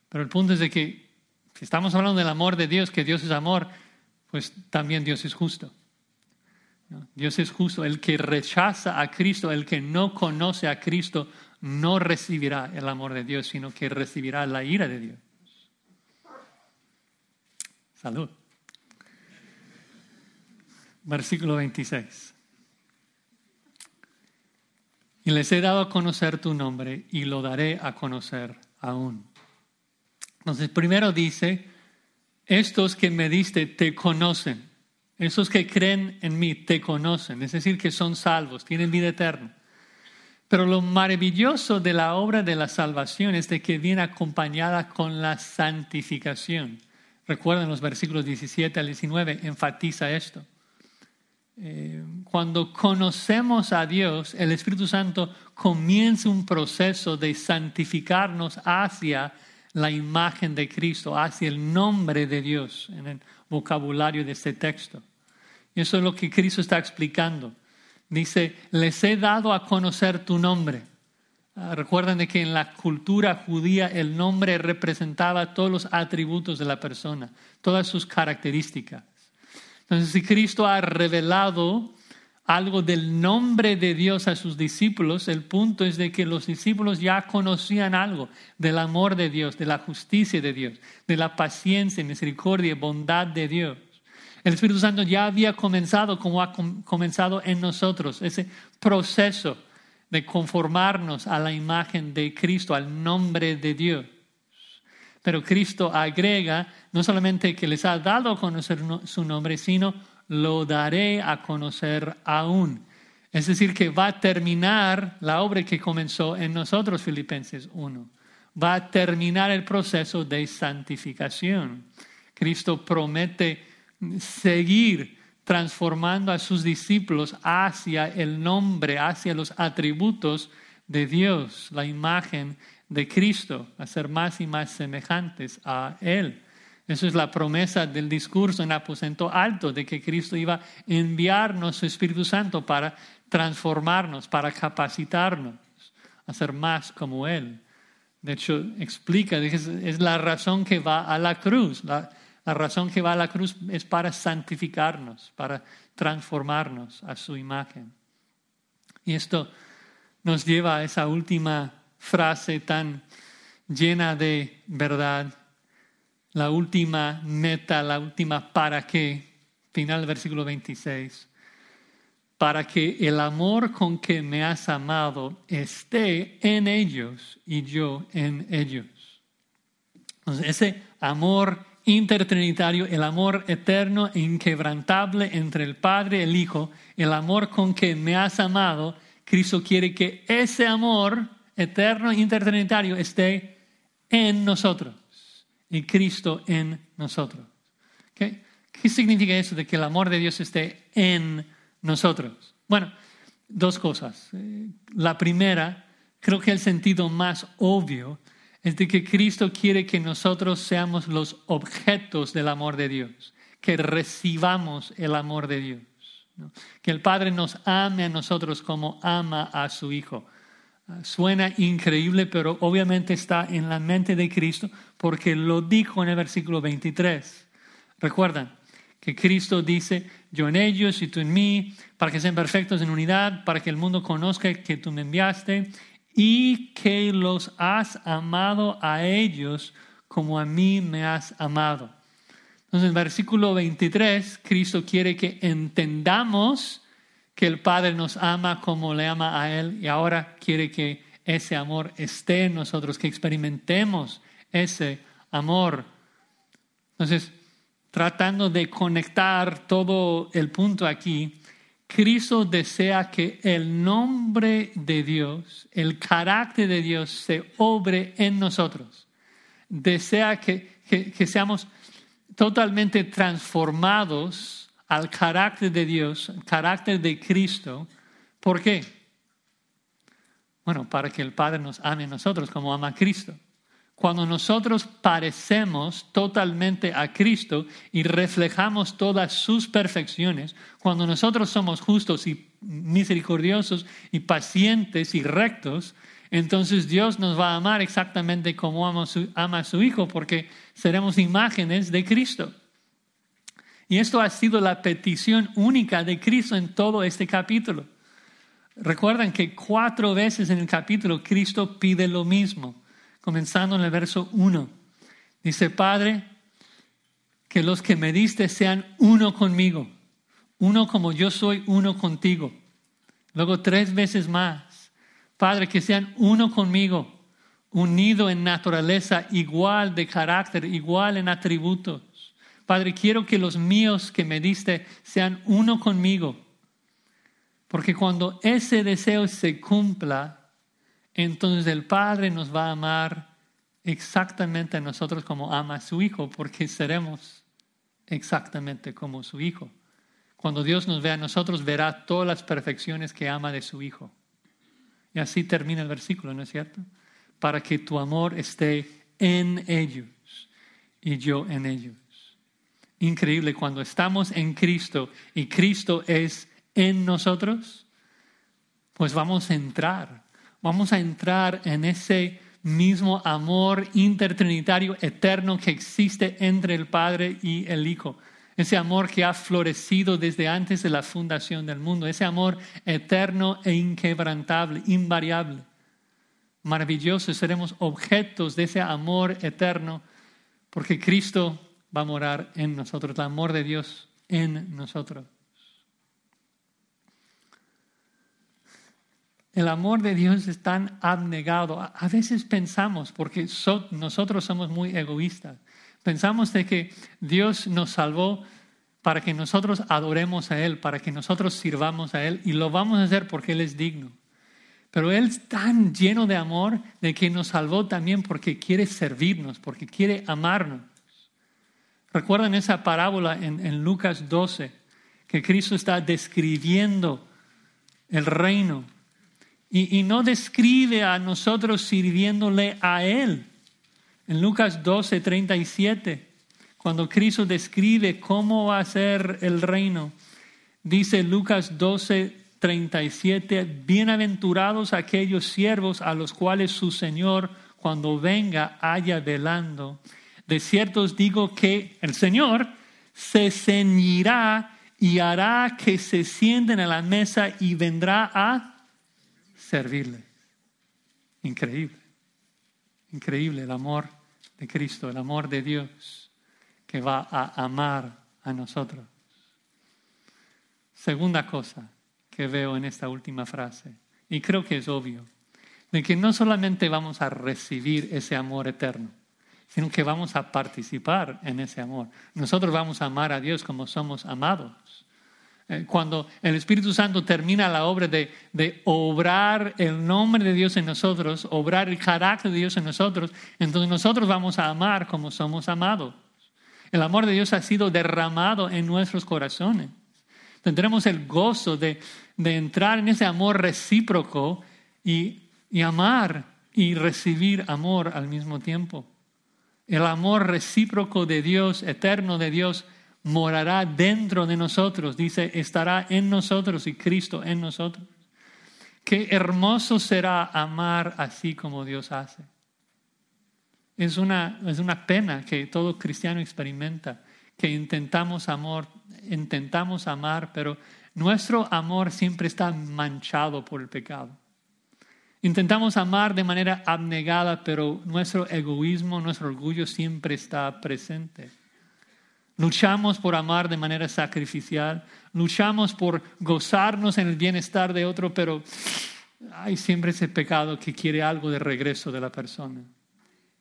Pero el punto es de que si estamos hablando del amor de Dios, que Dios es amor, pues también Dios es justo. Dios es justo. El que rechaza a Cristo, el que no conoce a Cristo, no recibirá el amor de Dios, sino que recibirá la ira de Dios. Salud versículo 26. Y les he dado a conocer tu nombre y lo daré a conocer aún. Entonces, primero dice, estos que me diste te conocen. Esos que creen en mí te conocen, es decir, que son salvos, tienen vida eterna. Pero lo maravilloso de la obra de la salvación es de que viene acompañada con la santificación. Recuerden los versículos 17 al 19, enfatiza esto. Eh, cuando conocemos a Dios, el Espíritu Santo comienza un proceso de santificarnos hacia la imagen de Cristo, hacia el nombre de Dios en el vocabulario de este texto. Y eso es lo que Cristo está explicando. Dice, les he dado a conocer tu nombre. Ah, recuerden de que en la cultura judía el nombre representaba todos los atributos de la persona, todas sus características. Entonces, si Cristo ha revelado algo del nombre de Dios a sus discípulos, el punto es de que los discípulos ya conocían algo del amor de Dios, de la justicia de Dios, de la paciencia, misericordia bondad de Dios. El Espíritu Santo ya había comenzado como ha comenzado en nosotros, ese proceso de conformarnos a la imagen de Cristo, al nombre de Dios. Pero Cristo agrega no solamente que les ha dado a conocer su nombre, sino lo daré a conocer aún. Es decir, que va a terminar la obra que comenzó en nosotros, Filipenses 1. Va a terminar el proceso de santificación. Cristo promete seguir transformando a sus discípulos hacia el nombre, hacia los atributos de Dios, la imagen de Cristo, a ser más y más semejantes a Él. Esa es la promesa del discurso en aposento alto, de que Cristo iba a enviarnos su Espíritu Santo para transformarnos, para capacitarnos a ser más como Él. De hecho, explica, es, es la razón que va a la cruz. La razón que va a la cruz es para santificarnos, para transformarnos a su imagen. Y esto nos lleva a esa última frase tan llena de verdad, la última meta, la última para qué, final del versículo 26, para que el amor con que me has amado esté en ellos y yo en ellos. Entonces, ese amor intertrinitario, el amor eterno e inquebrantable entre el Padre y el Hijo, el amor con que me has amado, Cristo quiere que ese amor eterno e intertrinitario esté en nosotros y Cristo en nosotros. ¿Qué, ¿Qué significa eso de que el amor de Dios esté en nosotros? Bueno, dos cosas. Eh, la primera, creo que el sentido más obvio es de que Cristo quiere que nosotros seamos los objetos del amor de Dios, que recibamos el amor de Dios, que el Padre nos ame a nosotros como ama a su Hijo. Suena increíble, pero obviamente está en la mente de Cristo porque lo dijo en el versículo 23. Recuerdan que Cristo dice, yo en ellos y tú en mí, para que sean perfectos en unidad, para que el mundo conozca que tú me enviaste y que los has amado a ellos como a mí me has amado. Entonces, en versículo 23, Cristo quiere que entendamos que el Padre nos ama como le ama a Él y ahora quiere que ese amor esté en nosotros, que experimentemos ese amor. Entonces, tratando de conectar todo el punto aquí, Cristo desea que el nombre de Dios, el carácter de Dios se obre en nosotros. Desea que, que, seamos totalmente transformados al carácter de Dios, carácter de Cristo. ¿Por qué? Bueno, para que el Padre nos ame a nosotros como ama a Cristo. Cuando nosotros parecemos totalmente a Cristo y reflejamos todas sus perfecciones, cuando nosotros somos justos y misericordiosos y pacientes y rectos, entonces Dios nos va a amar exactamente como ama, a su Hijo, porque seremos imágenes de Cristo. Y esto ha sido la petición única de Cristo en todo este capítulo. Recuerdan que cuatro veces en el capítulo Cristo pide lo mismo, comenzando en el verso 1. Dice, Padre, que los que me diste sean uno conmigo, uno como yo soy uno contigo. Luego tres veces más, Padre, que sean uno conmigo, unido en naturaleza, igual de carácter, igual en atributos Padre, quiero que los míos que me diste sean uno conmigo. Porque cuando ese deseo se cumpla, entonces el Padre nos va a amar exactamente a nosotros como ama a su Hijo, porque seremos exactamente como su Hijo. Cuando Dios nos vea a nosotros, verá todas las perfecciones que ama de su Hijo. Y así termina el versículo, ¿no es cierto? Para que tu amor esté en ellos y yo en ellos increíble cuando estamos en Cristo y Cristo es en nosotros, pues vamos a entrar, vamos a entrar en ese mismo amor intertrinitario eterno que existe entre el Padre y el Hijo. Ese amor que ha florecido desde antes de la fundación del mundo, ese amor eterno e inquebrantable, invariable. Maravilloso, seremos objetos de ese amor eterno, porque Cristo va a morar en nosotros, el amor de Dios en nosotros. El amor de Dios es tan abnegado. A veces pensamos, porque nosotros somos muy egoístas, pensamos de que Dios nos salvó para que nosotros adoremos a Él, para que nosotros sirvamos a Él, y lo vamos a hacer porque Él es digno. Pero Él es tan lleno de amor de que nos salvó también porque quiere servirnos, porque quiere amarnos. Recuerdan esa parábola en, Lucas 12, que Cristo está describiendo el reino y, no describe a nosotros sirviéndole a Él. En Lucas 12, 37, cuando Cristo describe cómo va a ser el reino, dice Lucas 12, 37, bienaventurados aquellos siervos a los cuales su Señor cuando venga haya velando de cierto os digo que el Señor se ceñirá y hará que se sienten a la mesa y vendrá a servirle. Increíble, increíble el amor de Cristo, el amor de Dios que va a amar a nosotros. Segunda cosa que veo en esta última frase, y creo que es obvio, de que no solamente vamos a recibir ese amor eterno, sino que vamos a participar en ese amor. Nosotros vamos a amar a Dios como somos amados. Eh, cuando el Espíritu Santo termina la obra de, de, obrar el nombre de Dios en nosotros, obrar el carácter de Dios en nosotros, entonces nosotros vamos a amar como somos amados. El amor de Dios ha sido derramado en nuestros corazones. Tendremos el gozo de, de entrar en ese amor recíproco y, y amar y recibir amor al mismo tiempo. El amor recíproco de Dios, eterno de Dios, morará dentro de nosotros. Dice, estará en nosotros y Cristo en nosotros. Qué hermoso será amar así como Dios hace. Es una, es una pena que todo cristiano experimenta, que intentamos amor, intentamos amar, pero nuestro amor siempre está manchado por el pecado. Intentamos amar de manera abnegada, pero nuestro egoísmo, nuestro orgullo siempre está presente. Luchamos por amar de manera sacrificial, luchamos por gozarnos en el bienestar de otro, pero hay siempre ese pecado que quiere algo de regreso de la persona.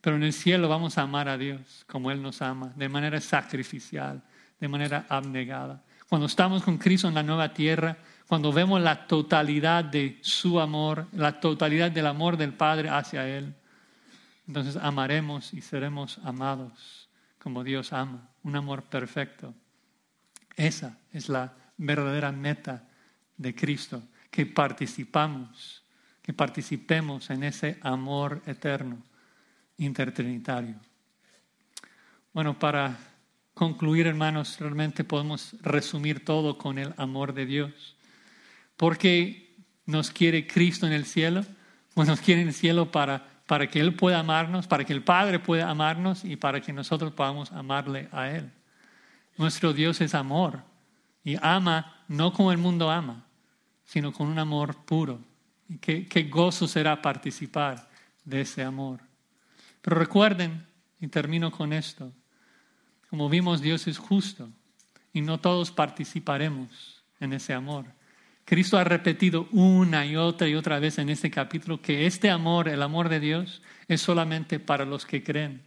Pero en el cielo vamos a amar a Dios como Él nos ama, de manera sacrificial, de manera abnegada. Cuando estamos con Cristo en la nueva tierra, cuando vemos la totalidad de su amor, la totalidad del amor del Padre hacia Él, entonces amaremos y seremos amados como Dios ama, un amor perfecto. Esa es la verdadera meta de Cristo, que participamos, que participemos en ese amor eterno, intertrinitario. Bueno, para concluir, hermanos, realmente podemos resumir todo con el amor de Dios. ¿Por qué nos quiere Cristo en el cielo? Pues nos quiere en el cielo para, para que Él pueda amarnos, para que el Padre pueda amarnos y para que nosotros podamos amarle a Él. Nuestro Dios es amor y ama no como el mundo ama, sino con un amor puro. Y qué, qué gozo será participar de ese amor. Pero recuerden, y termino con esto, como vimos, Dios es justo y no todos participaremos en ese amor. Cristo ha repetido una y otra y otra vez en este capítulo que este amor, el amor de Dios, es solamente para los que creen,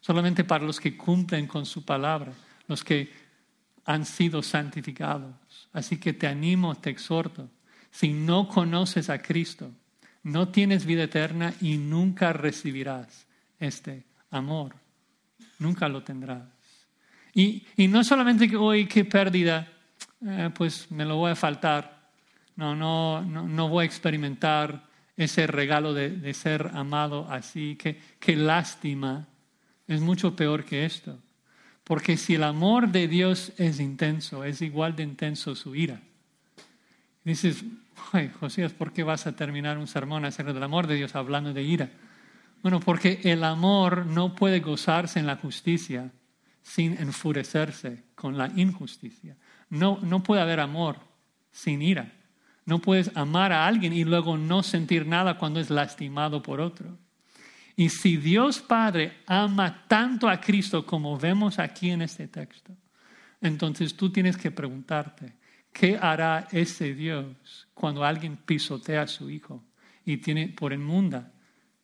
solamente para los que cumplen con su palabra, los que han sido santificados. Así que te animo, te exhorto, si no conoces a Cristo, no tienes vida eterna y nunca recibirás este amor, nunca lo tendrás. Y, y no solamente que hoy qué pérdida, eh, pues me lo voy a faltar, no, no, no, voy a experimentar ese regalo de, ser amado así. Qué, qué lástima. Es mucho peor que esto. Porque si el amor de Dios es intenso, es igual de intenso su ira. dices, Josías, ¿por qué vas a terminar un sermón acerca del amor de Dios hablando de ira? Bueno, porque el amor no puede gozarse en la justicia sin enfurecerse con la injusticia. No, no puede haber amor sin ira. No puedes amar a alguien y luego no sentir nada cuando es lastimado por otro. Y si Dios Padre ama tanto a Cristo como vemos aquí en este texto, entonces tú tienes que preguntarte, ¿qué hará ese Dios cuando alguien pisotea a su hijo y tiene por inmunda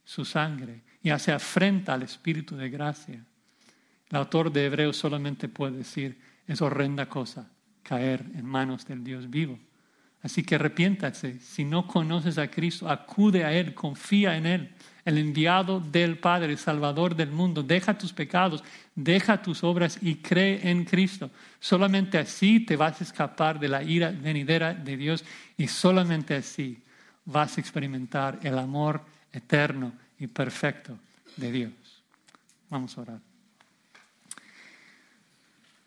su sangre y hace afrenta al Espíritu de gracia? El autor de Hebreos solamente puede decir, es horrenda cosa caer en manos del Dios vivo. Así que arrepiéntase. Si no conoces a Cristo, acude a Él, confía en Él, el enviado del Padre, Salvador del mundo. Deja tus pecados, deja tus obras y cree en Cristo. Solamente así te vas a escapar de la ira venidera de Dios y solamente así vas a experimentar el amor eterno y perfecto de Dios. Vamos a orar.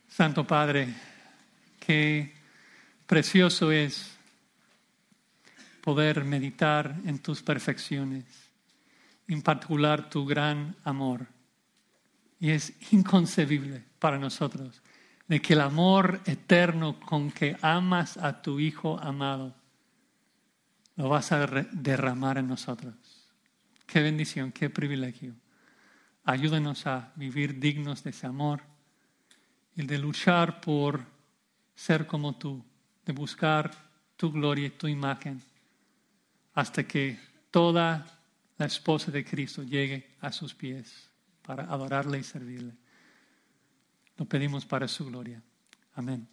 Santo Padre, qué precioso es poder meditar en tus perfecciones, en particular tu gran amor. Y es inconcebible para nosotros de que el amor eterno con que amas a tu Hijo amado lo vas a derramar en nosotros. Qué bendición, qué privilegio. Ayúdanos a vivir dignos de ese amor y de luchar por ser como tú, de buscar tu gloria y tu imagen hasta que toda la esposa de Cristo llegue a sus pies para adorarle y servirle. Lo pedimos para su gloria. Amén.